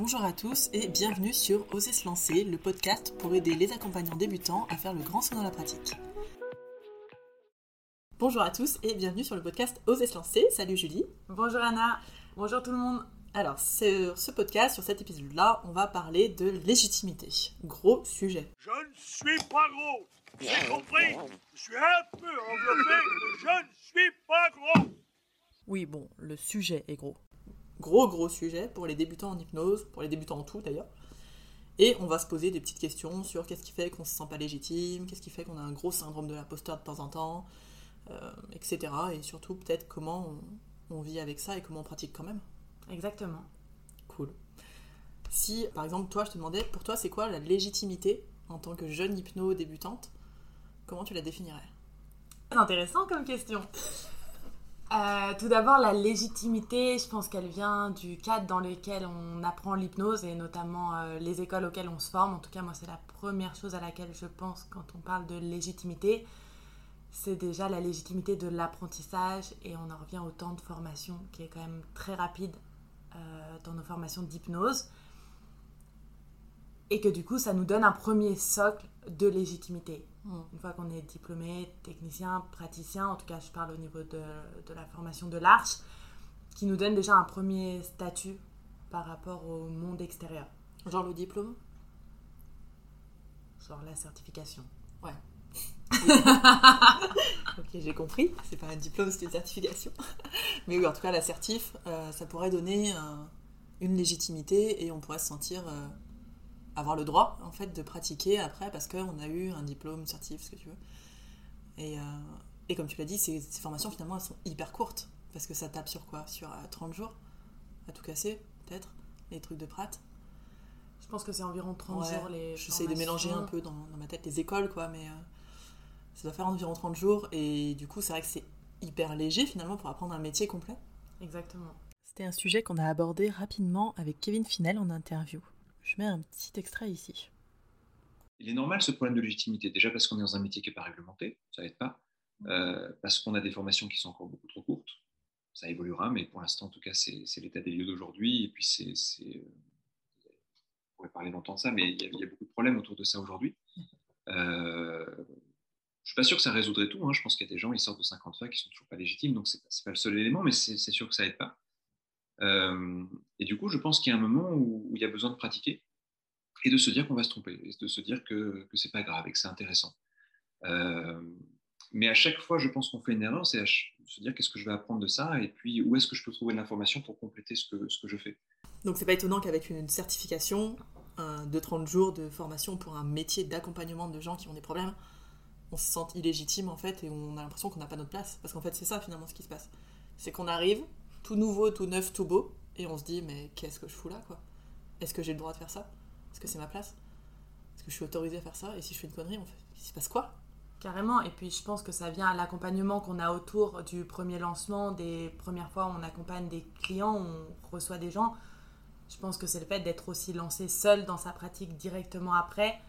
Bonjour à tous et bienvenue sur Oser se lancer, le podcast pour aider les accompagnants débutants à faire le grand saut dans la pratique. Bonjour à tous et bienvenue sur le podcast Oser se lancer. Salut Julie. Bonjour Anna. Bonjour tout le monde. Alors, sur ce podcast, sur cet épisode-là, on va parler de légitimité. Gros sujet. Je ne suis pas gros. Avez compris Je suis un peu enveloppé, mais je ne suis pas gros. Oui, bon, le sujet est gros. Gros, gros sujet pour les débutants en hypnose, pour les débutants en tout d'ailleurs. Et on va se poser des petites questions sur qu'est-ce qui fait qu'on se sent pas légitime, qu'est-ce qui fait qu'on a un gros syndrome de l'imposteur de temps en temps, euh, etc. Et surtout, peut-être comment on, on vit avec ça et comment on pratique quand même. Exactement. Cool. Si, par exemple, toi, je te demandais, pour toi, c'est quoi la légitimité en tant que jeune hypno débutante Comment tu la définirais? Intéressant comme question. Euh, tout d'abord, la légitimité, je pense qu'elle vient du cadre dans lequel on apprend l'hypnose et notamment euh, les écoles auxquelles on se forme. En tout cas, moi, c'est la première chose à laquelle je pense quand on parle de légitimité. C'est déjà la légitimité de l'apprentissage et on en revient au temps de formation qui est quand même très rapide euh, dans nos formations d'hypnose. Et que du coup, ça nous donne un premier socle de légitimité. Une fois qu'on est diplômé, technicien, praticien, en tout cas je parle au niveau de, de la formation de l'Arche, qui nous donne déjà un premier statut par rapport au monde extérieur, Genre le diplôme? Genre la certification. Ouais. ok, j'ai compris. C'est pas un diplôme, c'est une certification. Mais oui, en tout cas, la certif, euh, ça pourrait donner euh, une légitimité et on pourrait se sentir euh, avoir le droit, en fait, de pratiquer après parce qu'on a eu un diplôme, certif, ce que tu veux. Et, euh, et comme tu l'as dit, ces, ces formations, finalement, elles sont hyper courtes parce que ça tape sur quoi? Sur euh, 30 jours À tout casser, peut-être Les trucs de prat Je pense que c'est environ 30 Ouais, jours les. J'essaie de mélanger un peu dans, dans ma tête les écoles, quoi, mais euh, ça doit faire environ 30 jours. Et du coup, c'est vrai que c'est hyper léger finalement pour apprendre un métier complet. Exactement. C'était un sujet qu'on a abordé rapidement avec Kevin Finel en interview. Je mets un petit extrait ici. Il est normal ce problème de légitimité, déjà parce qu'on est dans un métier qui n'est pas réglementé, ça n'aide pas, euh, parce qu'on a des formations qui sont encore beaucoup trop courtes, ça évoluera, mais pour l'instant, en tout cas, c'est l'état des lieux d'aujourd'hui, et puis c'est... euh, On pourrait parler longtemps de ça, mais il y, a, beaucoup de problèmes autour de ça aujourd'hui. Euh, je ne suis pas sûr que ça résoudrait tout, hein. je pense qu'il y a des gens, ils sortent de 50 fois qui sont toujours pas légitimes, donc c'est n'est pas le seul élément, mais c'est sûr que ça aide pas. Euh, et du coup, je pense qu'il y a un moment où, il y a besoin de pratiquer et de se dire qu'on va se tromper, et de se dire que, que c'est pas grave et que c'est intéressant. Euh, mais à chaque fois, je pense qu'on fait une erreur, c'est se dire qu'est-ce que je vais apprendre de ça, et puis où est-ce que je peux trouver de l'information pour compléter ce que, je fais. Donc c'est pas étonnant qu'avec une certification de 30 jours de formation pour un métier d'accompagnement de gens qui ont des problèmes, on se sente illégitime en fait et on a l'impression qu'on n'a pas notre place. Parce qu'en fait c'est ça finalement ce qui se passe. C'est qu'on arrive, tout nouveau, tout neuf, tout beau, et on se dit mais qu'est-ce que je fous là quoi? Est-ce que j'ai le droit de faire ça? Est-ce que c'est ma place? Est-ce que je suis autorisée à faire ça? Et si je fais une connerie, on fait... il se passe quoi? Carrément, et puis je pense que ça vient à l'accompagnement qu'on a autour du premier lancement, des premières fois où on accompagne des clients, on reçoit des gens. Je pense que c'est le fait d'être aussi lancé seul dans sa pratique directement après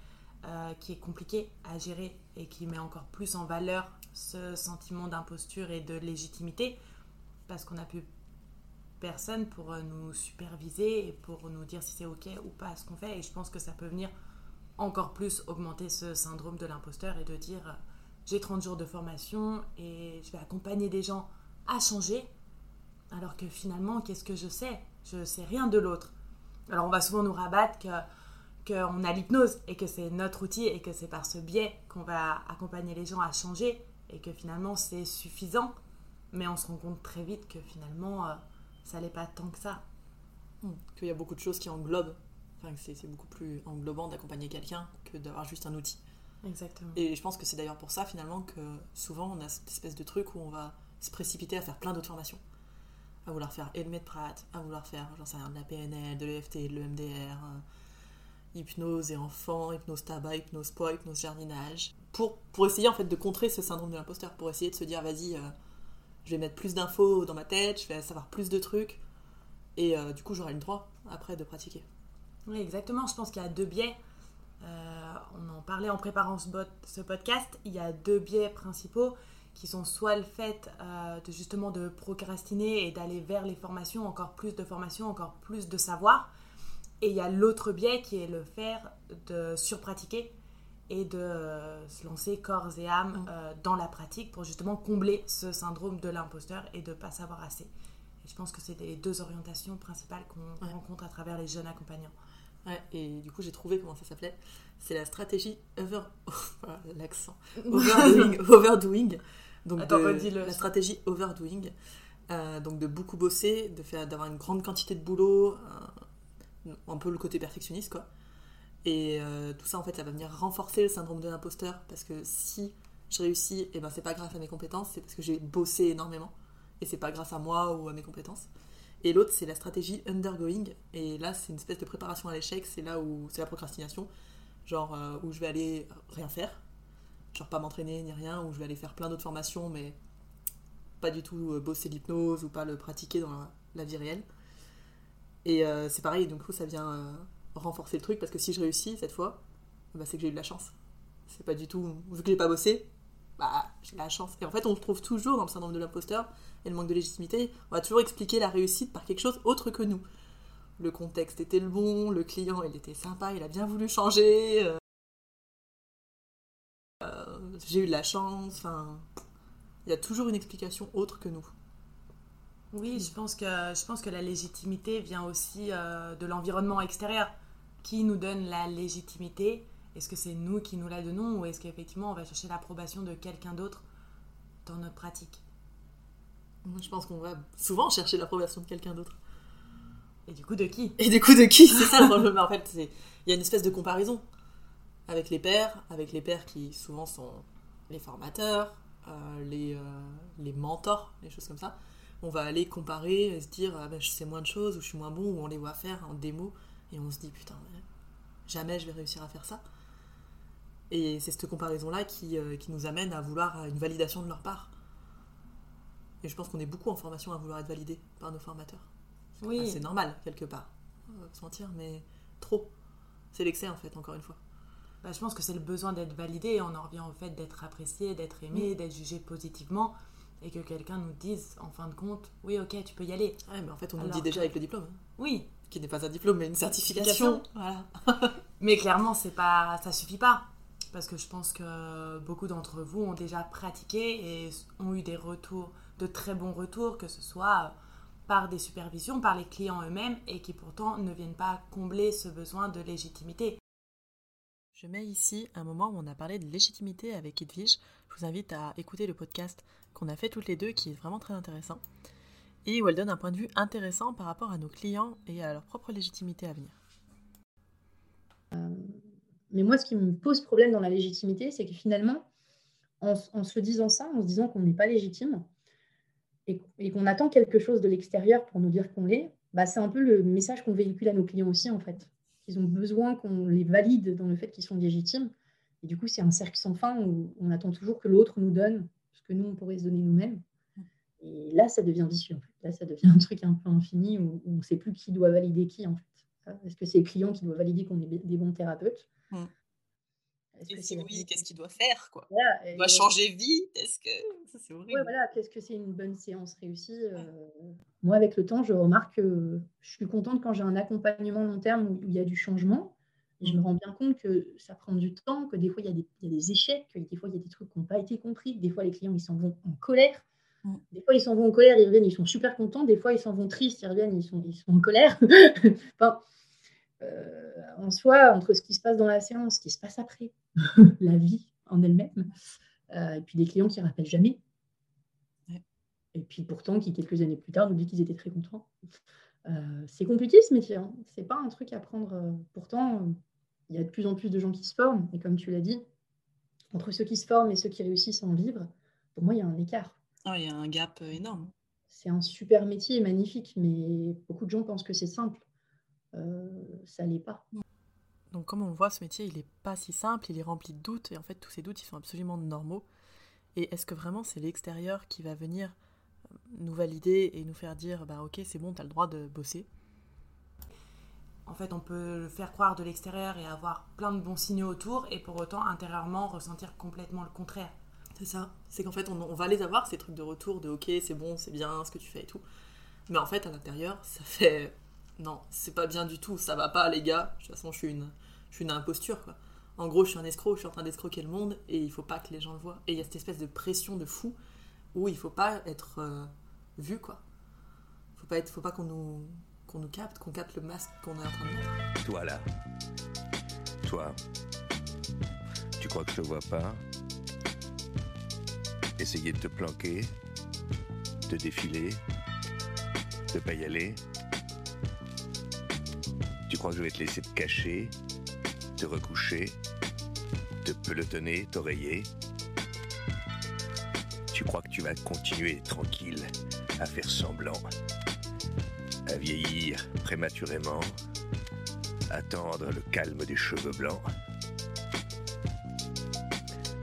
euh, qui est compliqué à gérer et qui met encore plus en valeur ce sentiment d'imposture et de légitimité. Parce qu'on n'a plus personne pour euh, nous superviser et pour nous dire si c'est ok ou pas ce qu'on fait. Et je pense que ça peut venir encore plus augmenter ce syndrome de l'imposteur et de dire euh, j'ai 30 jours de formation et je vais accompagner des gens à changer. Alors que finalement qu'est-ce que je sais? Je sais rien de l'autre. Alors on va souvent nous rabattre que qu'on a l'hypnose et que c'est notre outil et que c'est par ce biais qu'on va accompagner les gens à changer et que finalement c'est suffisant. Mais on se rend compte très vite que finalement euh, ça n'est pas tant que ça Hmm. Qu'il y a beaucoup de choses qui englobent. Enfin, c'est beaucoup plus englobant d'accompagner quelqu'un que d'avoir juste un outil. exactement Et je pense que c'est d'ailleurs pour ça finalement que souvent on a cette espèce de truc où on va se précipiter à faire plein d'autres formations. À vouloir faire et le Medprat, à vouloir faire, j'en sais rien, de la PNL, de l'EFT, de l'EMDR, euh, hypnose et enfants, hypnose tabac, hypnose poids, hypnose jardinage. Pour, pour essayer en fait de contrer ce syndrome de l'imposteur, pour essayer de se dire vas-y, euh, je vais mettre plus d'infos dans ma tête, je vais savoir plus de trucs. Et euh, du coup j'aurai le droit après de pratiquer. Oui, exactement. Je pense qu'il y a deux biais. Euh, on en parlait en préparant ce, podcast. Il y a deux biais principaux qui sont soit le fait euh, de justement de procrastiner et d'aller vers les formations, encore plus de formations, encore plus de savoir, Et il y a l'autre biais qui est le faire de surpratiquer et de euh, se lancer corps et âme Mm. euh, dans la pratique pour justement combler ce syndrome de l'imposteur et de ne pas savoir assez. Et je pense que c'est les deux orientations principales qu'on Ouais. rencontre à travers les jeunes accompagnants. Ouais, et du coup, j'ai trouvé comment ça s'appelait. C'est la stratégie over... l'accent. Overdoing. overdoing. Donc Attends, de- redis-le. La stratégie overdoing. Euh, donc de beaucoup bosser, de faire d'avoir une grande quantité de boulot, un peu le côté perfectionniste quoi. Et euh, tout ça en fait, ça va venir renforcer le syndrome de l'imposteur parce que si je réussis, et ben c'est pas grâce à mes compétences, c'est parce que j'ai bossé énormément et c'est pas grâce à moi ou à mes compétences. Et l'autre, c'est la stratégie undergoing. Et là, c'est une espèce de préparation à l'échec. C'est là où c'est la procrastination. Genre euh, où je vais aller rien faire. Genre pas m'entraîner ni rien. Où je vais aller faire plein d'autres formations, mais pas du tout euh, bosser l'hypnose ou pas le pratiquer dans la, vie réelle. Et c'est pareil, donc coup, ça vient renforcer le truc. Parce que si je réussis cette fois, bah, c'est que j'ai eu de la chance. C'est pas du tout. Vu que j'ai pas bossé, bah, j'ai de la chance. Et en fait, on se trouve toujours dans le syndrome de l'imposteur et le manque de légitimité. On va toujours expliquer la réussite par quelque chose autre que nous. Le contexte était le bon, le client il était sympa, il a bien voulu changer. euh, euh, j'ai eu de la chance. Enfin, il y a toujours une explication autre que nous. Oui, je pense que, je pense que la légitimité vient aussi euh, de l'environnement extérieur. Qui nous donne la légitimité Est-ce que c'est nous qui nous la donnons ou est-ce qu'effectivement on va chercher l'approbation de quelqu'un d'autre dans notre pratique? Moi, je pense qu'on va souvent chercher l'approbation de quelqu'un d'autre. Et du coup, de qui? Et du coup, de qui? C'est ça le problème. En fait, il y a une espèce de comparaison avec les pairs, avec les pairs qui souvent sont les formateurs, euh, les, euh, les mentors, les choses comme ça. On va aller comparer et se dire ah ben, je sais moins de choses ou je suis moins bon ou on les voit faire en démo et on se dit putain mais jamais je vais réussir à faire ça. Et c'est cette comparaison-là qui, euh, qui nous amène à vouloir une validation de leur part. Et je pense qu'on est beaucoup en formation à vouloir être validé par nos formateurs. Oui. C'est normal, quelque part. On va se mentir, mais trop. C'est l'excès, en fait, encore une fois. Bah, je pense que c'est le besoin d'être validé et on en revient au fait d'être apprécié, d'être aimé, d'être jugé positivement et que quelqu'un nous dise en fin de compte oui ok tu peux y aller. Ouais, mais en fait, on nous Alors dit déjà que- avec le diplôme, hein, Oui, qui n'est pas un diplôme, mais une certification. Certification. Voilà. Mais clairement, c'est pas, ça suffit pas. Parce que je pense que beaucoup d'entre vous ont déjà pratiqué et ont eu des retours, de très bons retours, que ce soit par des supervisions, par les clients eux-mêmes, et qui pourtant ne viennent pas combler ce besoin de légitimité. Je mets ici un moment où on a parlé de légitimité avec Edwige. Je vous invite à écouter le podcast qu'on a fait toutes les deux, qui est vraiment très intéressant. Et où elle donne un point de vue intéressant par rapport à nos clients et à leur propre légitimité à venir. Mais moi, ce qui me pose problème dans la légitimité, c'est que finalement, en, se disant ça, en se disant qu'on n'est pas légitime et, qu'on attend quelque chose de l'extérieur pour nous dire qu'on l'est, bah, c'est un peu le message qu'on véhicule à nos clients aussi, en fait. Ils ont besoin qu'on les valide dans le fait qu'ils sont légitimes. Et du coup, c'est un cercle sans fin où on attend toujours que l'autre nous donne que nous, on pourrait se donner nous-mêmes. Et là, ça devient vicieux. En fait. Là, ça devient un truc un peu infini où, où on ne sait plus qui doit valider qui, en fait. Est-ce que c'est le client qui doit valider qu'on est des bons thérapeutes Mm. Est-ce que c'est la- qu'il doit faire quoi? Voilà, et- vite Est-ce que. C'est horrible? Ouais, voilà, qu'est-ce que c'est une bonne séance réussie euh, Moi, avec le temps, je remarque que je suis contente quand j'ai un accompagnement long terme où il y a du changement. Et je me rends bien compte que ça prend du temps, que des fois, il y a des, il y a des échecs, que des fois, il y a des trucs qui n'ont pas été compris, que des fois, les clients, ils s'en vont en colère. Des fois, ils s'en vont en colère, ils reviennent, ils sont super contents. Des fois, ils s'en vont tristes, ils reviennent, ils sont, ils sont en colère. enfin, euh, en soi, entre ce qui se passe dans la séance, ce qui se passe après, la vie en elle-même, euh, et puis des clients qui ne rappellent jamais. Ouais. Et puis pourtant, qui quelques années plus tard nous disent qu'ils étaient très contents. Euh, c'est compliqué ce métier, hein. c'est pas un truc à prendre. pourtant, il y a de plus en plus de gens qui se forment, et comme tu l'as dit, entre ceux qui se forment et ceux qui réussissent à en vivre, pour moi, il y a un écart. Ah, il y a un gap euh, énorme. C'est un super métier, magnifique, mais beaucoup de gens pensent que c'est simple. Euh, ça l'est pas. Donc comme on le voit, ce métier, il est pas si simple, il est rempli de doutes, et en fait, tous ces doutes, ils sont absolument normaux. Et est-ce que vraiment c'est l'extérieur qui va venir euh, nous valider et nous faire dire, bah ok, c'est bon, t'as le droit de bosser? En fait, on peut le faire croire de l'extérieur et avoir plein de bons signaux autour, et pour autant, intérieurement, ressentir complètement le contraire. C'est ça. C'est qu'en fait, on, va les avoir, ces trucs de retour, de ok, c'est bon, c'est bien ce que tu fais et tout. Mais en fait, à l'intérieur, ça fait non, c'est pas bien du tout, ça va pas les gars. De toute façon, je suis une, je suis une imposture quoi. En gros, je suis un escroc, je suis en train d'escroquer le monde et il faut pas que les gens le voient. Et il y a cette espèce de pression de fou où il faut pas être euh, vu quoi. Faut pas être, faut pas qu'on nous, qu'on nous capte, qu'on capte le masque qu'on est en train de mettre. Toi là. Toi. Tu crois que je te vois pas? Essayer de te planquer, de défiler, de pas y aller. Tu crois que je vais te laisser te cacher, te recoucher, te pelotonner, t'oreiller? Tu crois que tu vas continuer tranquille à faire semblant, à vieillir prématurément, attendre le calme des cheveux blancs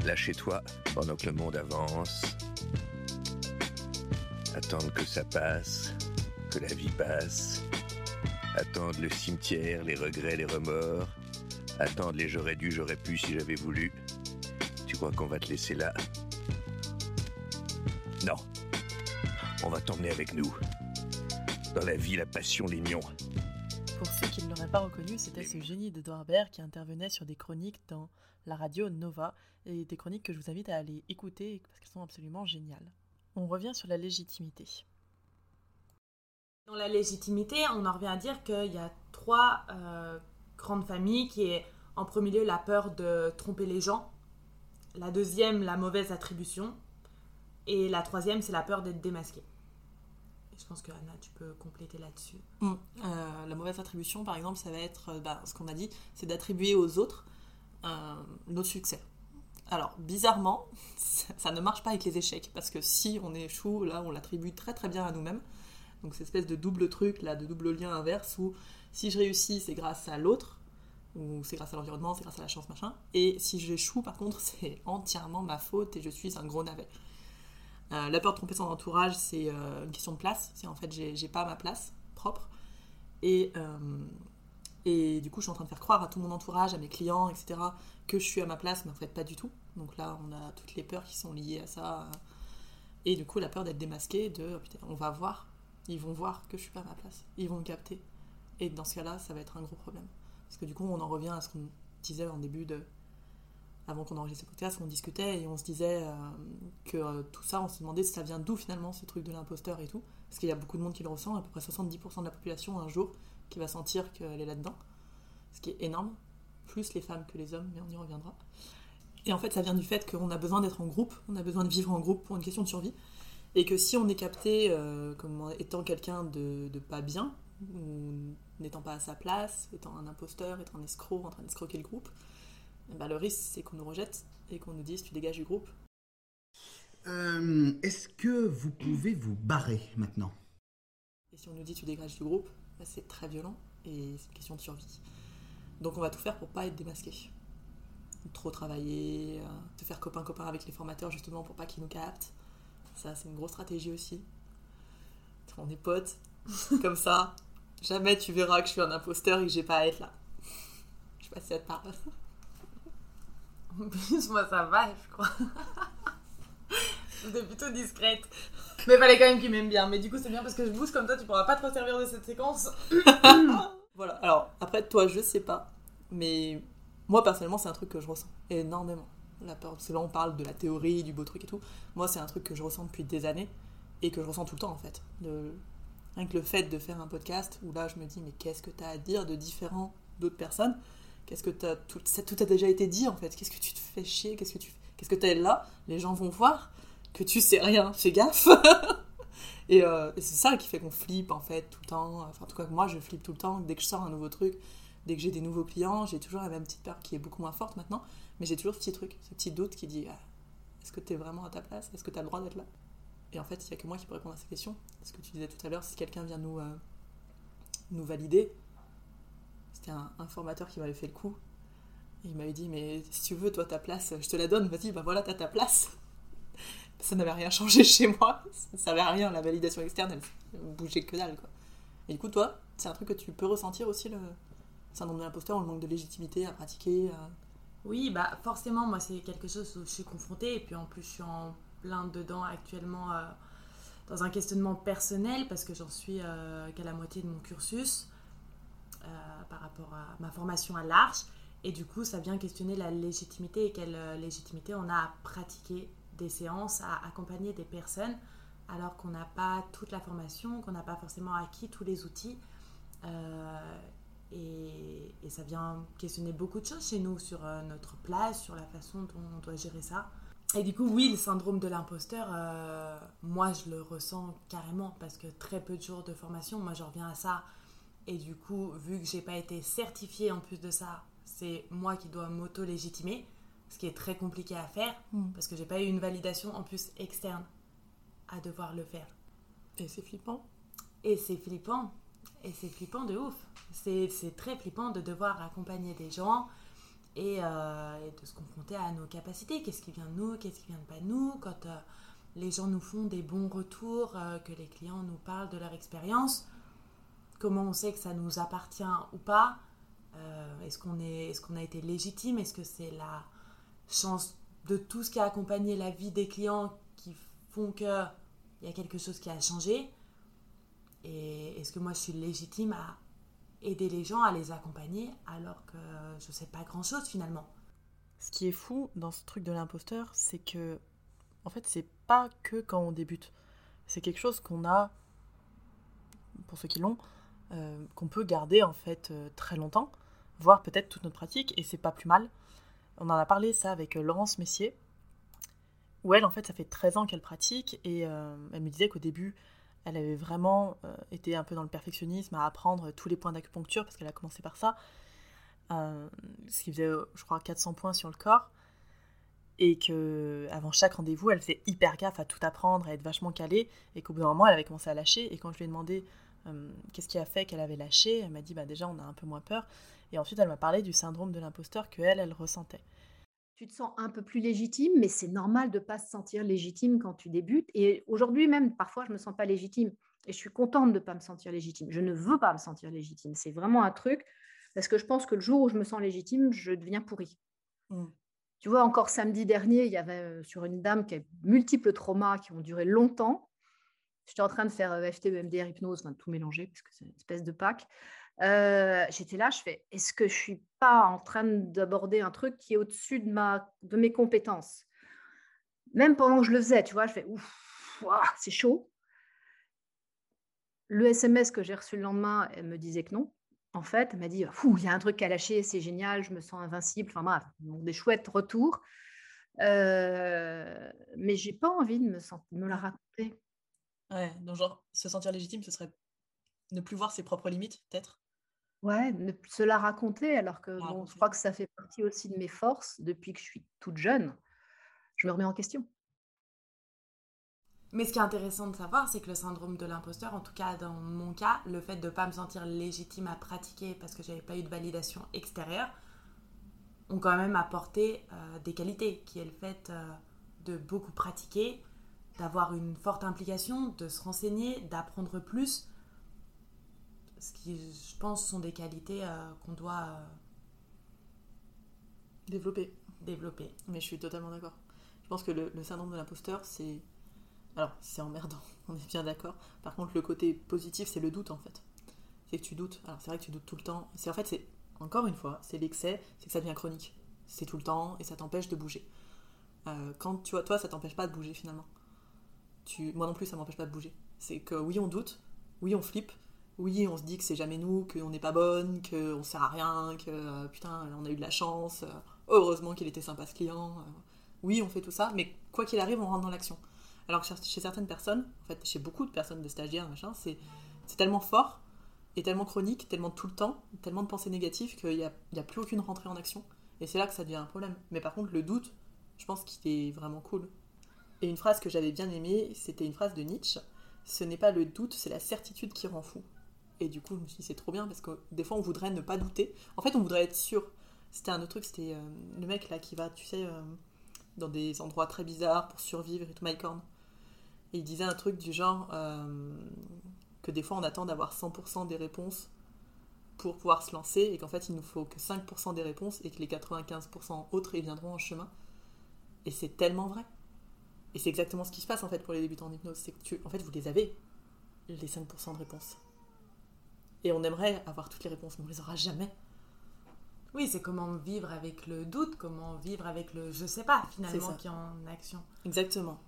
Lâchez-toi pendant que le monde avance. Attendre que ça passe, que la vie passe. Attendre le cimetière, les regrets, les remords. Attendre les j'aurais dû, j'aurais pu si j'avais voulu. Tu crois qu'on va te laisser là? Non. On va t'emmener avec nous. Dans la vie, la passion, les mions. Pour ceux qui ne l'auraient pas reconnu, c'était ce génie d'Edouard Baird qui intervenait sur des chroniques dans la radio Nova et des chroniques que je vous invite à aller écouter parce qu'elles sont absolument géniales. On revient sur la légitimité. Dans la légitimité, on en revient à dire qu'il y a trois euh, grandes familles qui est en premier lieu la peur de tromper les gens, la deuxième la mauvaise attribution et la troisième c'est la peur d'être démasqué. Je pense que Anna, tu peux compléter là-dessus. Mm. Euh, la mauvaise attribution, par exemple, ça va être euh, bah, ce qu'on a dit, c'est d'attribuer aux autres euh, nos succès. Alors, bizarrement, ça ne marche pas avec les échecs, parce que si on échoue, là, on l'attribue très très bien à nous-mêmes. Donc, cette espèce de double truc, là, de double lien inverse, où si je réussis, c'est grâce à l'autre, ou c'est grâce à l'environnement, c'est grâce à la chance, machin. Et si j'échoue, par contre, c'est entièrement ma faute et je suis un gros navet. Euh, la peur de tromper son entourage, c'est euh, une question de place. C'est en fait, j'ai pas ma place propre. Et, euh, et du coup, je suis en train de faire croire à tout mon entourage, à mes clients, etc., que je suis à ma place, mais en fait, pas du tout. Donc là, on a toutes les peurs qui sont liées à ça. Et du coup, la peur d'être démasqué, de oh, on va voir, ils vont voir que je suis pas à ma place, ils vont me capter. Et dans ce cas-là, ça va être un gros problème. Parce que du coup, on en revient à ce qu'on disait en début de. Avant qu'on enregistre ce podcast, on discutait et on se disait euh, que euh, tout ça, on se demandait si ça vient d'où finalement ce truc de l'imposteur et tout. Parce qu'il y a beaucoup de monde qui le ressent, à peu près 70% de la population un jour qui va sentir qu'elle est là-dedans. Ce qui est énorme. Plus les femmes que les hommes, mais on y reviendra. Et en fait, ça vient du fait qu'on a besoin d'être en groupe, on a besoin de vivre en groupe pour une question de survie. Et que si on est capté euh, comme étant quelqu'un de, de pas bien, n'étant pas à sa place, étant un imposteur, étant un escroc, en train d'escroquer le groupe, ben, le risque c'est qu'on nous rejette et qu'on nous dise tu dégages du groupe. Euh, Est-ce que vous pouvez vous barrer maintenant? Et si on nous dit tu dégages du groupe, bah, c'est très violent et c'est une question de survie. Donc on va tout faire pour pas être démasqué. Trop travailler, euh, te faire copain-copain avec les formateurs justement pour pas qu'ils nous captent. Ça c'est une grosse stratégie aussi. On est potes, comme ça. Jamais tu verras que je suis un imposteur et que j'ai pas à être là. Je sais pas si ça te parle. Plus, moi ça va, je crois. J'étais plutôt discrète. Mais fallait quand même qu'il m'aime bien. Mais du coup, c'est bien parce que je bouge comme toi, tu pourras pas te servir de cette séquence. Voilà, alors après toi je sais pas, mais moi personnellement c'est un truc que je ressens énormément. La peur, parce que là on parle de la théorie, du beau truc et tout. Moi c'est un truc que je ressens depuis des années et que je ressens tout le temps en fait. Rien que le fait de faire un podcast où là je me dis mais qu'est-ce que t'as à dire de différent d'autres personnes Qu'est-ce que t'as tout, ça, tout a déjà été dit en fait Qu'est-ce que tu te fais chier? Qu'est-ce que tu qu'est-ce que t'es là? Les gens vont voir que tu sais rien, fais gaffe Et, euh, et c'est ça qui fait qu'on flippe en fait tout le temps. Enfin, en tout cas, moi je flippe tout le temps. Dès que je sors un nouveau truc, dès que j'ai des nouveaux clients, j'ai toujours la même petite peur qui est beaucoup moins forte maintenant. Mais j'ai toujours ce petit truc, ce petit doute qui dit ah, est-ce que tu es vraiment à ta place? Est-ce que tu as le droit d'être là? Et en fait, il n'y a que moi qui peux répondre à ces questions. Ce que tu disais tout à l'heure, si quelqu'un vient nous, euh, nous valider, c'était un, formateur qui m'avait fait le coup. Il m'avait dit mais si tu veux, toi, ta place, je te la donne, vas-y, bah voilà, t'as ta place ça n'avait rien changé chez moi. Ça servait à rien, la validation externe, elle bougeait que dalle, quoi. Et du coup, toi, c'est un truc que tu peux ressentir aussi, le syndrome de l'imposteur, le manque de légitimité à pratiquer à- Oui, bah forcément, moi c'est quelque chose où je suis confrontée et puis en plus je suis en plein dedans actuellement euh, dans un questionnement personnel parce que j'en suis euh, qu'à la moitié de mon cursus. Euh, par rapport à ma formation à l'Arche. Et du coup, ça vient questionner la légitimité et quelle euh, légitimité on a à pratiquer des séances, à accompagner des personnes, alors qu'on n'a pas toute la formation, qu'on n'a pas forcément acquis tous les outils. Euh, et, ça vient questionner beaucoup de choses chez nous sur notre place, sur la façon dont on doit gérer ça. Et du coup, oui, le syndrome de l'imposteur, moi je le ressens carrément parce que très peu de jours de formation, moi je reviens à ça. Et du coup, vu que j'ai pas été certifiée en plus de ça, c'est moi qui dois m'auto-légitimer, ce qui est très compliqué à faire Mm. parce que j'ai pas eu une validation en plus externe à devoir le faire. Et c'est flippant. Et c'est flippant. Et c'est flippant de ouf. C'est c'est très flippant de devoir accompagner des gens et, euh, et de se confronter à nos capacités. Qu'est-ce qui vient de nous, qu'est-ce qui vient de pas de nous? Quand euh, les gens nous font des bons retours, euh, que les clients nous parlent de leur expérience, comment on sait que ça nous appartient ou pas. Euh, Est-ce qu'on est, est a été légitime? Est-ce que c'est la chance de tout ce qui a accompagné la vie des clients qui font que il y a quelque chose qui a changé? Et est-ce que moi je suis légitime à aider les gens, à les accompagner, alors que je sais pas grand-chose finalement? Ce qui est fou dans ce truc de l'imposteur, c'est que, en fait, c'est pas que quand on débute. C'est quelque chose qu'on a, pour ceux qui l'ont, euh, qu'on peut garder en fait euh, très longtemps, voire peut-être toute notre pratique, et c'est pas plus mal. On en a parlé ça avec euh, Laurence Messier, où elle, en fait, ça fait 13 ans qu'elle pratique, et elle me disait qu'au début, elle avait vraiment été un peu dans le perfectionnisme, à apprendre tous les points d'acupuncture, parce qu'elle a commencé par ça, ce qui faisait, je crois, 400 points sur le corps, et que avant chaque rendez-vous, elle faisait hyper gaffe à tout apprendre, à être vachement calée, et qu'au bout d'un moment, elle avait commencé à lâcher, et quand je lui ai demandé euh, qu'est-ce qui a fait qu'elle avait lâché, elle m'a dit, bah déjà, on a un peu moins peur, et ensuite, elle m'a parlé du syndrome de l'imposteur que elle, elle ressentait. tu te sens un peu plus légitime, mais c'est normal de ne pas se sentir légitime quand tu débutes. Et aujourd'hui même, parfois, je ne me sens pas légitime. Et je suis contente de ne pas me sentir légitime. Je ne veux pas me sentir légitime. C'est vraiment un truc, parce que je pense que le jour où je me sens légitime, je deviens pourrie. Mm. Tu vois, encore samedi dernier, il y avait euh, sur une dame qui a multiples traumas qui ont duré longtemps. J'étais en train de faire euh, FT, EMDR, hypnose, tout mélanger, parce que c'est une espèce de pack. Euh, J'étais là, je fais, est-ce que je suis pas en train d'aborder un truc qui est au-dessus de, de mes compétences? Même pendant que je le faisais, tu vois, je fais, ouf, c'est chaud. Le SMS que j'ai reçu le lendemain, elle me disait que non. En fait, elle m'a dit, il y a un truc à lâcher, c'est génial, je me sens invincible. Enfin bref, donc des chouettes retours. Euh, mais j'ai pas envie de me, sent- de me la raconter. Ouais, donc genre, se sentir légitime, ce serait ne plus voir ses propres limites, peut-être? Ouais, ne p- se la raconter, alors que bon, je crois que ça fait partie aussi de mes forces depuis que je suis toute jeune. Je me remets en question. Mais ce qui est intéressant de savoir, c'est que le syndrome de l'imposteur, en tout cas dans mon cas, le fait de ne pas me sentir légitime à pratiquer parce que j'avais pas eu de validation extérieure, ont quand même apporté euh, des qualités, qui est le fait euh, de beaucoup pratiquer, d'avoir une forte implication, de se renseigner, d'apprendre plus, ce qui, je pense, sont des qualités euh, qu'on doit Développer. développer. Mais je suis totalement d'accord. Je pense que le, le syndrome de l'imposteur, c'est. Alors, c'est emmerdant, on est bien d'accord. Par contre, le côté positif, c'est le doute en fait. C'est que tu doutes. Alors, c'est vrai que tu doutes tout le temps. C'est en fait, c'est encore une fois, c'est l'excès, c'est que ça devient chronique. C'est tout le temps et ça t'empêche de bouger. Euh, quand tu vois, toi, ça t'empêche pas de bouger finalement. Tu, moi non plus, ça m'empêche pas de bouger. C'est que oui, on doute, oui, on flippe, oui, on se dit que c'est jamais nous, qu'on n'est pas bonne, qu'on sert à rien, que euh, putain, on a eu de la chance, euh, heureusement qu'il était sympa ce client. oui, on fait tout ça, mais quoi qu'il arrive, on rentre dans l'action. Alors que chez- certaines personnes, en fait, chez beaucoup de personnes, de stagiaires, machin, c'est tellement fort et tellement chronique, tellement tout le temps, tellement de pensées négatives qu'il n'y a plus aucune rentrée en action. Et c'est là que ça devient un problème. Mais par contre, le doute, je pense qu'il est vraiment cool. Et une phrase que j'avais bien aimée, c'était une phrase de Nietzsche Ce n'est pas le doute, c'est la certitude qui rend fou. Et du coup, je me suis dit, c'est trop bien parce que des fois, on voudrait ne pas douter. En fait, on voudrait être sûr. C'était un autre truc, c'était euh, le mec là qui va, tu sais, euh, dans des endroits très bizarres pour survivre et tout, Mike Horn. Et il disait un truc du genre euh, que des fois, on attend d'avoir 100% des réponses pour pouvoir se lancer et qu'en fait, il nous faut que 5% des réponses et que les 95% autres, ils viendront en chemin. Et c'est tellement vrai. Et c'est exactement ce qui se passe en fait pour les débutants en hypnose. C'est que tu, en fait, vous les avez, les 5% de réponses. Et on aimerait avoir toutes les réponses, mais on les aura jamais. Oui, c'est comment vivre avec le doute, comment vivre avec le je sais pas, finalement, qui est en action. Exactement.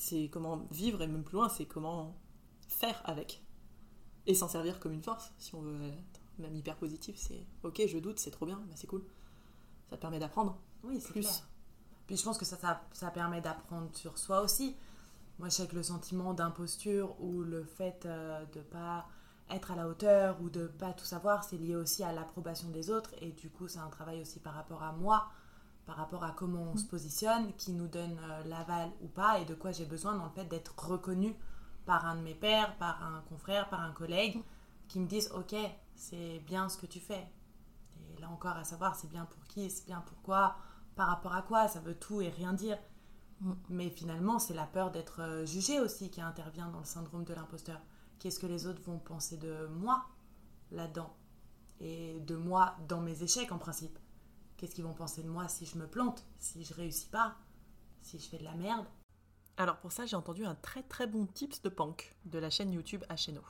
C'est comment vivre, et même plus loin, c'est comment faire avec. Et s'en servir comme une force, si on veut être même hyper positif. C'est ok, je doute, c'est trop bien, bah, c'est cool. Ça te permet d'apprendre. Oui, c'est Plus. clair. Puis je pense que ça, ça, ça permet d'apprendre sur soi aussi. Moi, je sais que le sentiment d'imposture ou le fait euh, de pas être à la hauteur ou de pas tout savoir, c'est lié aussi à l'approbation des autres. Et du coup, c'est un travail aussi par rapport à moi, par rapport à comment on se positionne, qui nous donne euh, l'aval ou pas, et de quoi j'ai besoin dans le fait d'être reconnu par un de mes pairs, par un confrère, par un collègue, qui me disent Ok, c'est bien ce que tu fais. Et là encore, à savoir, c'est bien pour qui, c'est bien pourquoi, par rapport à quoi, ça veut tout et rien dire. Mm. Mais finalement, c'est la peur d'être euh, jugé aussi qui intervient dans le syndrome de l'imposteur. Qu'est-ce que les autres vont penser de moi là-dedans Et de moi dans mes échecs en principe? Qu'est-ce qu'ils vont penser de moi si je me plante, si je réussis pas, si je fais de la merde? Alors pour ça, j'ai entendu un très très bon tips de Pank de la chaîne YouTube HNO.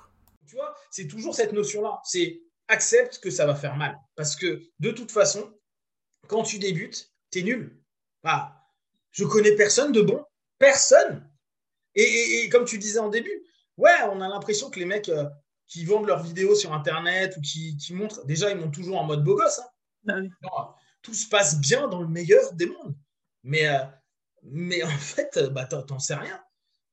Tu vois, c'est toujours cette notion-là. C'est accepte que ça va faire mal. Parce que de toute façon, quand tu débutes, t'es nul. Ah, je connais personne de bon. Personne. Et, et- et comme tu disais en début, ouais, on a l'impression que les mecs euh, qui vendent leurs vidéos sur Internet ou qui, qui montrent, déjà, ils montent toujours en mode beau gosse. hein. Bah oui. Non, tout se passe bien dans le meilleur des mondes. Mais, euh, mais en fait, euh, bah, t'en sais rien.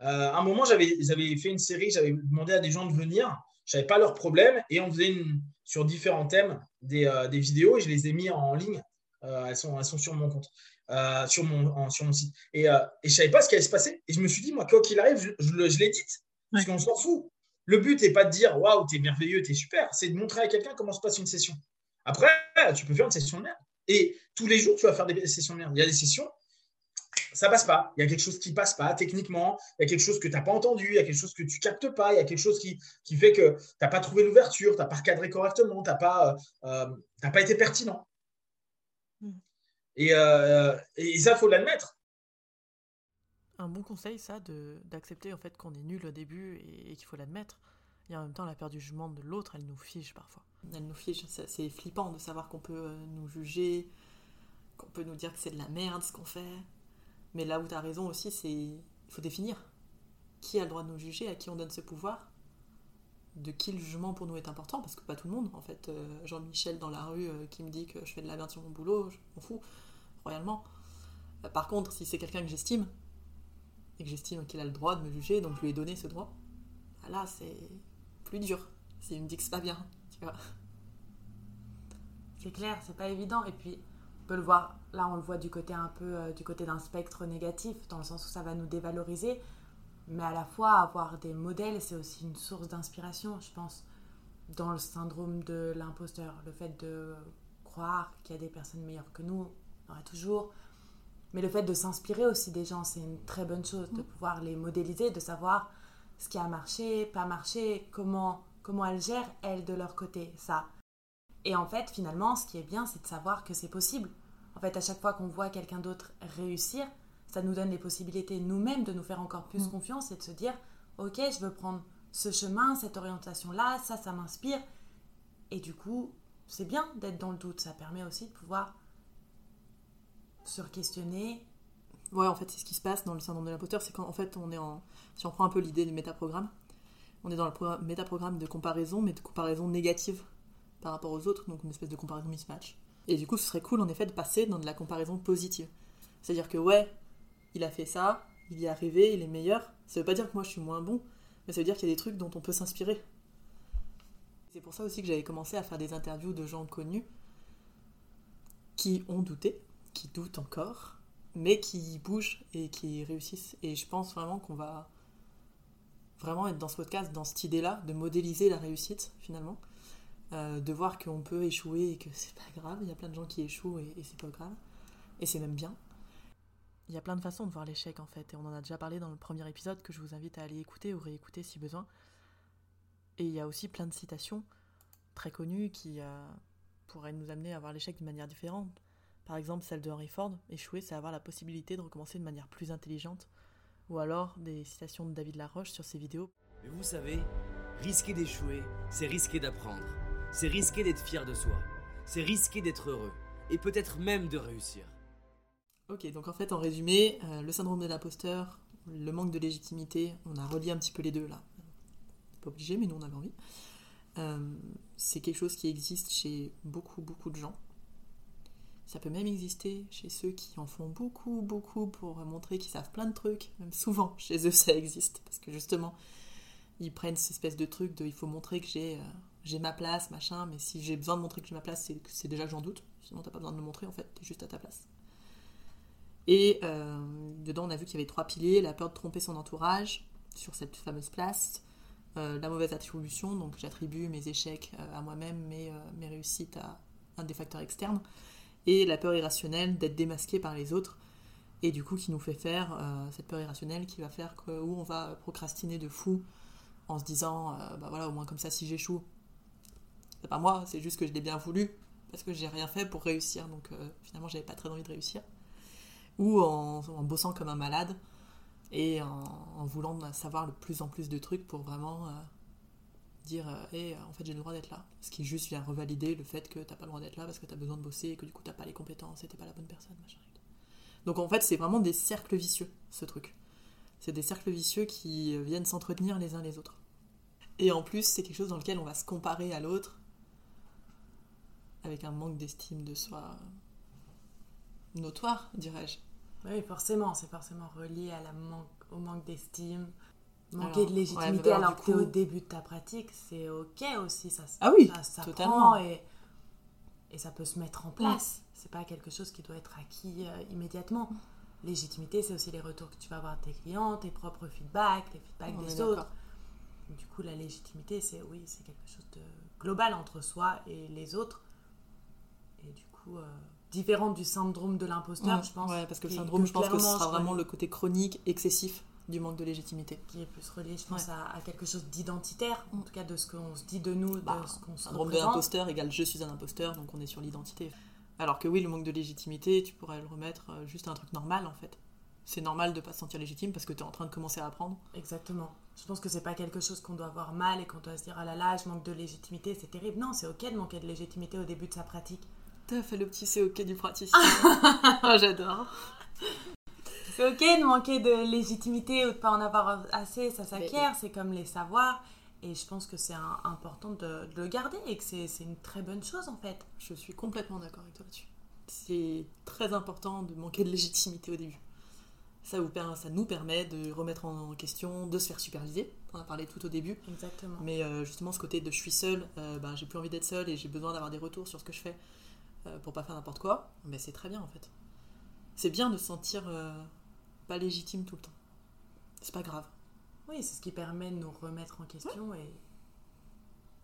Euh, à un moment, j'avais fait une série, j'avais demandé à des gens de venir, je savais pas leurs problèmes, et on faisait une, sur différents thèmes des, euh, des vidéos, et je les ai mis en ligne. Elles, sont, elles sont sur mon compte, sur, mon, en- sur mon site. Et, et je savais pas ce qui allait se passer. Et je me suis dit, moi, quoi qu'il arrive, je, je, le- je l'ai dite. Parce qu'on s'en fout. Le but n'est pas de dire, waouh, t'es merveilleux, t'es super. C'est de montrer à quelqu'un comment se passe une session. Après, tu peux faire une session de merde. Et tous les jours, tu vas faire des sessions de merde. Il y a des sessions, ça passe pas. Il y a quelque chose qui passe pas techniquement. Il y a quelque chose que tu n'as pas entendu. Il y a quelque chose que tu captes pas. Il y a quelque chose qui, qui fait que tu n'as pas trouvé l'ouverture, tu n'as pas recadré correctement, tu n'as pas, euh, euh, t'as pas été pertinent. Mm. Et, euh, et ça, faut l'admettre. Un bon conseil, ça, d'accepter en fait qu'on est nul au début et, et qu'il faut l'admettre. Et en même temps, la peur du jugement de l'autre, elle nous fige parfois. Elle nous fige, c'est flippant de savoir qu'on peut euh, nous juger, qu'on peut nous dire que c'est de la merde ce qu'on fait. Mais là où tu as raison aussi, c'est il faut définir qui a le droit de nous juger, à qui on donne ce pouvoir, de qui le jugement pour nous est important, parce que pas tout le monde. En fait, euh, Jean-Michel dans la rue euh, qui me dit que je fais de la merde sur mon boulot, je m'en fous, royalement. Par contre, si c'est quelqu'un que j'estime, et que j'estime qu'il a le droit de me juger, donc je lui ai donné ce droit, bah là c'est plus dur. S'il me dit que c'est pas bien, tu vois. C'est clair, c'est pas évident. Et puis, on peut le voir, là, on le voit du côté un peu, euh, du côté d'un spectre négatif, dans le sens où ça va nous dévaloriser. Mais à la fois, avoir des modèles, c'est aussi une source d'inspiration, je pense, dans le syndrome de l'imposteur. Le fait de croire qu'il y a des personnes meilleures que nous, en aura toujours. Mais le fait de s'inspirer aussi des gens, c'est une très bonne chose, de pouvoir les modéliser, de savoir ce qui a marché, pas marché, comment, comment elles gèrent, elles, de leur côté, ça. Et en fait, finalement, ce qui est bien, c'est de savoir que c'est possible. En fait, à chaque fois qu'on voit quelqu'un d'autre réussir, ça nous donne les possibilités nous-mêmes de nous faire encore plus Mm. confiance et de se dire, ok, je veux prendre ce chemin, cette orientation-là, ça, ça m'inspire. Et du coup, c'est bien d'être dans le doute. Ça permet aussi de pouvoir se questionner. Ouais, en fait, c'est ce qui se passe dans le syndrome de l'imposteur, c'est qu'en fait, on est en. Si on prend un peu l'idée du métaprogramme, on est dans le pro- métaprogramme de comparaison, mais de comparaison négative par rapport aux autres, donc une espèce de comparaison mismatch. Et du coup, ce serait cool en effet de passer dans de la comparaison positive. C'est-à-dire que, ouais, il a fait ça, il y est arrivé, il est meilleur. Ça veut pas dire que moi je suis moins bon, mais ça veut dire qu'il y a des trucs dont on peut s'inspirer. C'est pour ça aussi que j'avais commencé à faire des interviews de gens connus qui ont douté, qui doutent encore, mais qui bougent et qui réussissent. Et je pense vraiment qu'on va vraiment être dans ce podcast, dans cette idée-là, de modéliser la réussite finalement, Euh, de voir qu'on peut échouer et que c'est pas grave. Il y a plein de gens qui échouent et, et c'est pas grave. Et c'est même bien. Il y a plein de façons de voir l'échec en fait, et on en a déjà parlé dans le premier épisode que je vous invite à aller écouter ou réécouter si besoin. Et il y a aussi plein de citations très connues qui euh, pourraient nous amener à voir l'échec d'une manière différente. Par exemple, celle de Henry Ford, échouer, c'est avoir la possibilité de recommencer de manière plus intelligente. Ou alors des citations de David Laroche sur ses vidéos. Mais vous savez, Risquer d'échouer, c'est risquer d'apprendre. C'est risquer d'être fier de soi. C'est risquer d'être heureux. Et peut-être même de réussir. Ok, donc en fait, en résumé, euh, le syndrome de l'imposteur, le manque de légitimité, on a relié un petit peu les deux là. Pas obligé, mais nous on avait envie. Euh, c'est quelque chose qui existe chez beaucoup, beaucoup de gens. Ça peut même exister chez ceux qui en font beaucoup, beaucoup pour montrer qu'ils savent plein de trucs. Même souvent, chez eux, ça existe. Parce que justement, ils prennent cette espèce de truc de il faut montrer que j'ai euh, ma place, machin. Mais si j'ai besoin de montrer que j'ai ma place, c'est- déjà que j'en doute. Sinon, t'as pas besoin de le montrer, en fait. T'es juste à ta place. Et euh, dedans, on a vu qu'il y avait trois piliers la peur de tromper son entourage sur cette fameuse place, euh, la mauvaise attribution, donc j'attribue mes échecs à moi-même, euh, mes réussites à un des facteurs externes, et la peur irrationnelle d'être démasqué par les autres, et du coup qui nous fait faire euh, cette peur irrationnelle qui va faire que où on va procrastiner de fou en se disant, euh, bah voilà, au moins comme ça, si j'échoue, c'est pas moi, c'est juste que je l'ai bien voulu, parce que j'ai rien fait pour réussir, donc euh, finalement j'avais pas très envie de réussir. Ou en, bossant comme un malade et en, en voulant savoir le plus en plus de trucs pour vraiment euh, dire euh, Hey, en fait j'ai le droit d'être là. Ce qui juste vient revalider le fait que t'as pas le droit d'être là parce que t'as besoin de bosser et que du coup t'as pas les compétences et t'es pas la bonne personne machin. Donc en fait c'est vraiment des cercles vicieux ce truc. C'est des cercles vicieux qui euh, viennent s'entretenir les uns les autres. Et en plus c'est quelque chose dans lequel on va se comparer à l'autre avec un manque d'estime de soi notoire dirais-je. Oui, forcément, c'est forcément relié au manque d'estime, manquer Alors, de ouais, légitimité alors, que au coup- début de ta pratique, c'est ok aussi, ça, Ah oui, ça s'apprend totalement. et, et ça peut se mettre en place. C'est pas quelque chose qui doit être acquis euh, immédiatement. Légitimité, c'est aussi les retours que tu vas avoir de tes clients, tes propres feedbacks, les feedbacks On des autres. Du coup, la légitimité, c'est oui, c'est quelque chose de global entre soi et les autres. Et du coup, euh, différente du syndrome de l'imposteur, je pense. Ouais, parce que le syndrome, je pense que ce sera se vraiment le côté chronique, excessif du manque de légitimité. qui est plus relié, je pense, Ouais. à, à quelque chose d'identitaire, en tout cas de ce qu'on se dit de nous, Bah, de ce qu'on se syndrome de l'imposteur égale je suis un imposteur, donc on est sur l'identité. Alors que oui, le manque de légitimité, tu pourrais le remettre euh, juste à un truc normal en fait. C'est normal de pas se sentir légitime parce que tu es en train de commencer à apprendre. Exactement. Je pense que c'est pas quelque chose qu'on doit voir mal et qu'on doit se dire ah là là, je manque de légitimité, c'est terrible. Non, c'est ok de manquer de légitimité au début de sa pratique. T'as fait le petit COK du praticien. Ah, J'adore. C'est ok de manquer de légitimité ou de pas en avoir assez, ça s'acquiert, c'est comme les savoirs. Et je pense que c'est important de, de le garder et que c'est une très bonne chose en fait. Je suis complètement d'accord avec toi là-dessus. C'est très important de manquer de légitimité au début. Ça, vous per- ça nous permet de remettre en question, de se faire superviser. On en a parlé tout au début. Exactement. Mais euh, justement, ce côté de je suis seule, euh, ben, j'ai plus envie d'être seule et j'ai besoin d'avoir des retours sur ce que je fais euh, pour pas faire n'importe quoi, mais c'est très bien en fait. C'est bien de se sentir euh, pas légitime tout le temps. C'est pas grave. Oui, c'est ce qui permet de nous remettre en question et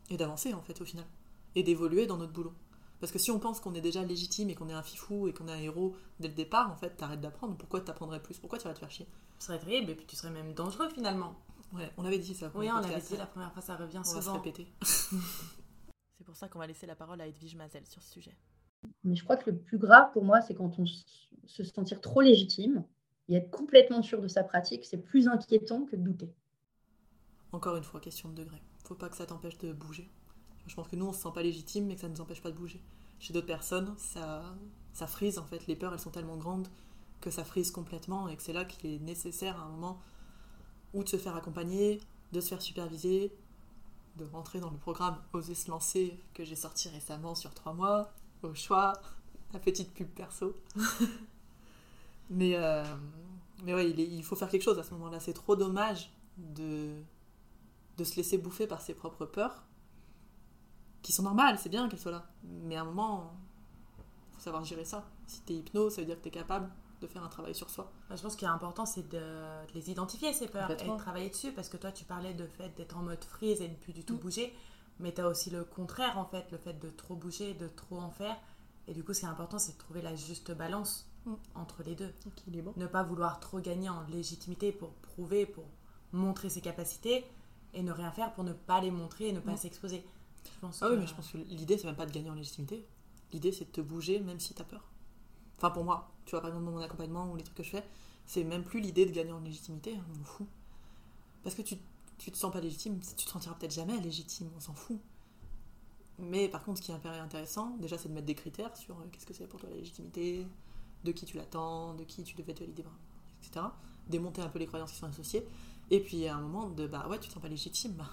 Et d'avancer en fait au final. Et d'évoluer dans notre boulot. Parce que si on pense qu'on est déjà légitime et qu'on est un fifou et qu'on est un héros dès le départ, en fait, t'arrêtes d'apprendre. Pourquoi t'apprendrais plus? Pourquoi tu vas te faire chier? Ce serait terrible et puis tu serais même dangereux finalement. Ouais, on avait dit ça. Oui, on avait dit la première fois, ça revient On va se répéter. c'est pour ça qu'on va laisser la parole à Edwige Mazel sur ce sujet. Mais je crois que le plus grave pour moi, c'est quand on se sentir trop légitime et être complètement sûr de sa pratique, c'est plus inquiétant que de douter. Encore une fois, question de degré. Faut pas que ça t'empêche de bouger. Je pense que nous, on se sent pas légitime, mais que ça ne nous empêche pas de bouger. Chez d'autres personnes, ça, ça frise en fait. Les peurs, elles sont tellement grandes que ça frise complètement et que c'est là qu'il est nécessaire à un moment ou de se faire accompagner, de se faire superviser, de rentrer dans le programme Oser se lancer que j'ai sorti récemment sur trois mois, au choix, la petite pub perso. mais euh, mais ouais, il, est- il faut faire quelque chose à ce moment-là. C'est trop dommage de, de se laisser bouffer par ses propres peurs, qui sont normales, c'est bien qu'elles soient là. Mais à un moment, faut savoir gérer ça. Si t'es hypno, ça veut dire que t'es capable de faire un travail sur soi. Je pense qu'il est important, c'est de, de les identifier, ces peurs, et de travailler dessus, parce que toi, tu parlais de fait d'être en mode freeze et de plus du tout Mm. bouger, mais tu as aussi le contraire, en fait, le fait de trop bouger, de trop en faire. Et du coup, ce qui est important, c'est de trouver la juste balance Entre les deux. Équilibre. Ne pas vouloir trop gagner en légitimité pour prouver, pour montrer ses capacités, et ne rien faire pour ne pas les montrer et ne pas s'exposer. Ah oui, mais je pense que l'idée, c'est même pas de gagner en légitimité. L'idée, c'est de te bouger même si t'as peur. Enfin, pour moi, tu vois, par exemple, dans mon accompagnement ou les trucs que je fais, c'est même plus l'idée de gagner en légitimité, hein, on m'en fout. Parce que tu, tu te sens pas légitime, tu te sentiras peut-être jamais légitime, on s'en fout. Mais par contre, ce qui est intéressant, déjà, c'est de mettre des critères sur euh, qu'est-ce que c'est pour toi la légitimité, de qui tu l'attends, de qui tu devais te valider, etc. Démonter un peu les croyances qui sont associées. Et puis, à un moment, de bah ouais, tu te sens pas légitime. bah,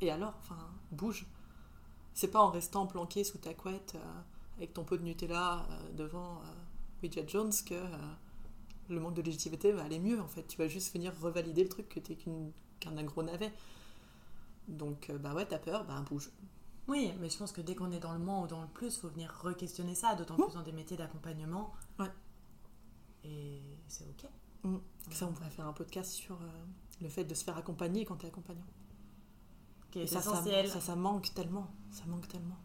Et alors, enfin, bouge. C'est pas en restant planqué sous ta couette euh, avec ton pot de Nutella euh, devant euh, Jones que euh, le manque de légitimité va aller mieux en fait. Tu vas juste venir revalider le truc que t'es qu'un gros navet. Donc, bah ouais, t'as peur, bah bouge. Oui, mais je pense que dès qu'on est dans le moins ou dans le plus, faut venir re-questionner ça, d'autant plus dans des métiers d'accompagnement. Ouais. Et c'est ok. Mm. Ça, on pourrait faire un podcast sur euh, le fait de se faire accompagner quand t'es accompagnant. Qui est Et ça, ça, essentiel. ça, ça manque tellement. Ça manque tellement.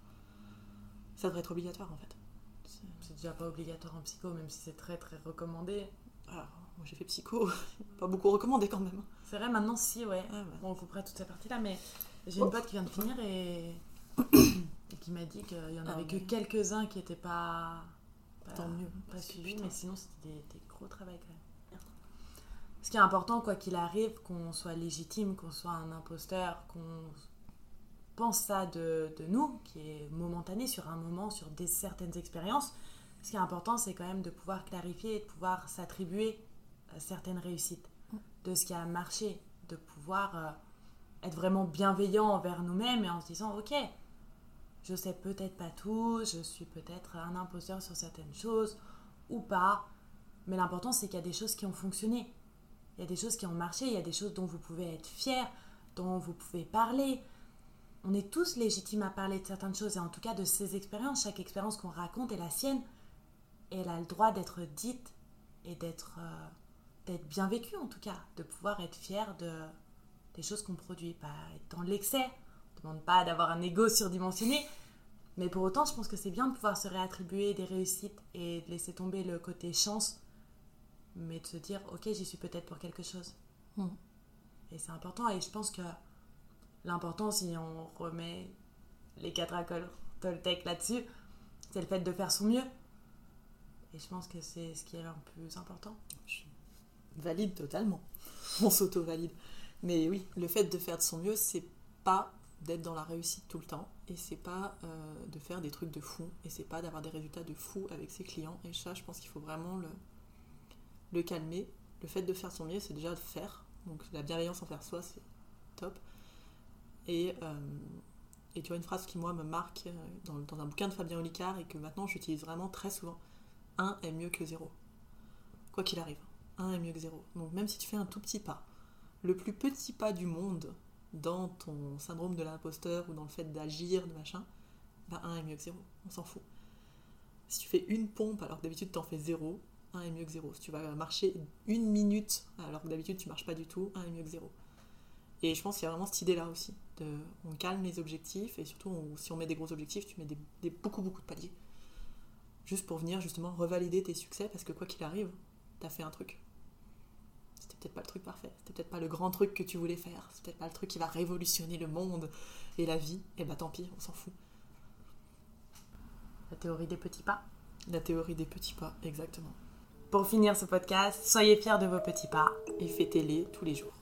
Ça devrait être obligatoire en fait. C'est- déjà pas obligatoire en psycho, même si c'est très très recommandé. Alors, moi j'ai fait psycho, pas beaucoup recommandé quand même. C'est vrai, maintenant si, ouais. Ah, ouais. Bon, on coupera toute cette partie-là, mais j'ai Oh. une pote qui vient de finir et, et qui m'a dit qu'il y en Ah, avait que ouais. quelques-uns qui étaient pas, pas, Tant mieux. pas Parce que, putain. mais sinon c'était des, des gros travail quand même. Ce qui est important, quoi qu'il arrive, qu'on soit légitime, qu'on soit un imposteur, qu'on pense ça de, de nous, qui est momentané sur un moment, sur des, certaines expériences. Ce qui est important, c'est quand même de pouvoir clarifier et de pouvoir s'attribuer euh, certaines réussites, de ce qui a marché, de pouvoir euh, être vraiment bienveillant envers nous-mêmes et en se disant, ok, je sais peut-être pas tout, je suis peut-être un imposteur sur certaines choses ou pas, mais l'important c'est qu'il y a des choses qui ont fonctionné, il y a des choses qui ont marché, il y a des choses dont vous pouvez être fiers, dont vous pouvez parler. On est tous légitimes à parler de certaines choses et en tout cas de ces expériences, chaque expérience qu'on raconte est la sienne et elle a le droit d'être dite et d'être euh, bien vécue en tout cas, de pouvoir être fier de des choses qu'on produit, pas être dans l'excès. Demande pas d'avoir un ego surdimensionné, mais pour autant, je pense que c'est bien de pouvoir se réattribuer des réussites et de laisser tomber le côté chance, mais de se dire, ok, j'y suis peut-être pour quelque chose. Mm. Et c'est important, et je pense que l'important, si on remet les quatre accords Toltec là-dessus, c'est le fait de faire son mieux. Et je pense que c'est ce qui est le plus important. Je valide totalement. On s'auto-valide. Mais oui, le fait de faire de son mieux, c'est pas d'être dans la réussite tout le temps. Et c'est pas euh, de faire des trucs de fou. Et c'est pas d'avoir des résultats de fou avec ses clients. Et ça, je pense qu'il faut vraiment le, calmer. Le fait de faire son mieux, c'est déjà de faire. Donc la bienveillance envers soi, c'est top. Et, euh, tu vois, une phrase qui, moi, me marque euh, dans, dans un bouquin de Fabien Olicard et que maintenant j'utilise vraiment très souvent. Un est mieux que zéro. Quoi qu'il arrive. Un est mieux que zéro. Donc même si tu fais un tout petit pas, le plus petit pas du monde dans ton syndrome de l'imposteur ou dans le fait d'agir, de machin, bah un est mieux que zéro. On s'en fout. Si tu fais une pompe alors que d'habitude t'en fais zéro, un est mieux que zéro. Si tu vas marcher une minute alors que d'habitude tu marches pas du tout, un est mieux que zéro. Et je pense qu'il y a vraiment cette idée-là aussi. De, on calme les objectifs et surtout si on met des gros objectifs, tu mets des- beaucoup beaucoup de paliers. Juste pour venir justement revalider tes succès parce que quoi qu'il arrive, t'as fait un truc. C'était peut-être pas le truc parfait, c'était peut-être pas le grand truc que tu voulais faire, c'est peut-être pas le truc qui va révolutionner le monde et la vie, et bah tant pis, on s'en fout. La théorie des petits pas. La théorie des petits pas, exactement. Pour finir ce podcast, soyez fiers de vos petits pas. Et fêtez-les tous les jours.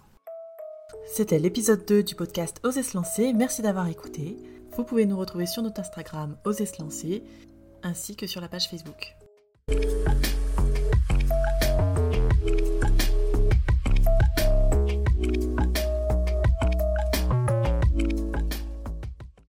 C'était l'épisode 2 du podcast Oser se lancer, merci d'avoir écouté. Vous pouvez nous retrouver sur notre Instagram Oser se lancer, ainsi que sur la page Facebook.